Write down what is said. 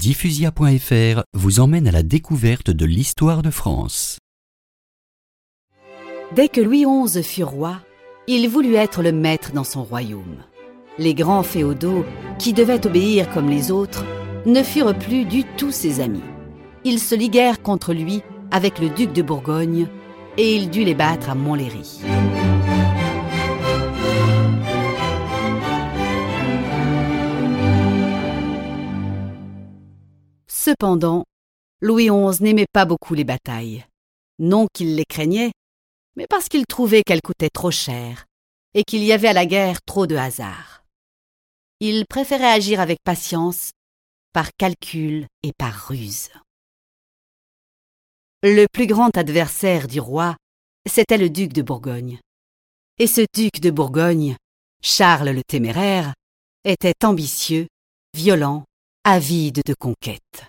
Diffusia.fr vous emmène à la découverte de l'histoire de France. Dès que Louis XI fut roi, il voulut être le maître dans son royaume. Les grands féodaux, qui devaient obéir comme les autres, ne furent plus du tout ses amis. Ils se liguèrent contre lui avec le duc de Bourgogne et il dut les battre à Montlhéry. Cependant, Louis XI n'aimait pas beaucoup les batailles. Non qu'il les craignait, mais parce qu'il trouvait qu'elles coûtaient trop cher et qu'il y avait à la guerre trop de hasard. Il préférait agir avec patience, par calcul et par ruse. Le plus grand adversaire du roi, c'était le duc de Bourgogne. Et ce duc de Bourgogne, Charles le Téméraire, était ambitieux, violent, avide de conquête.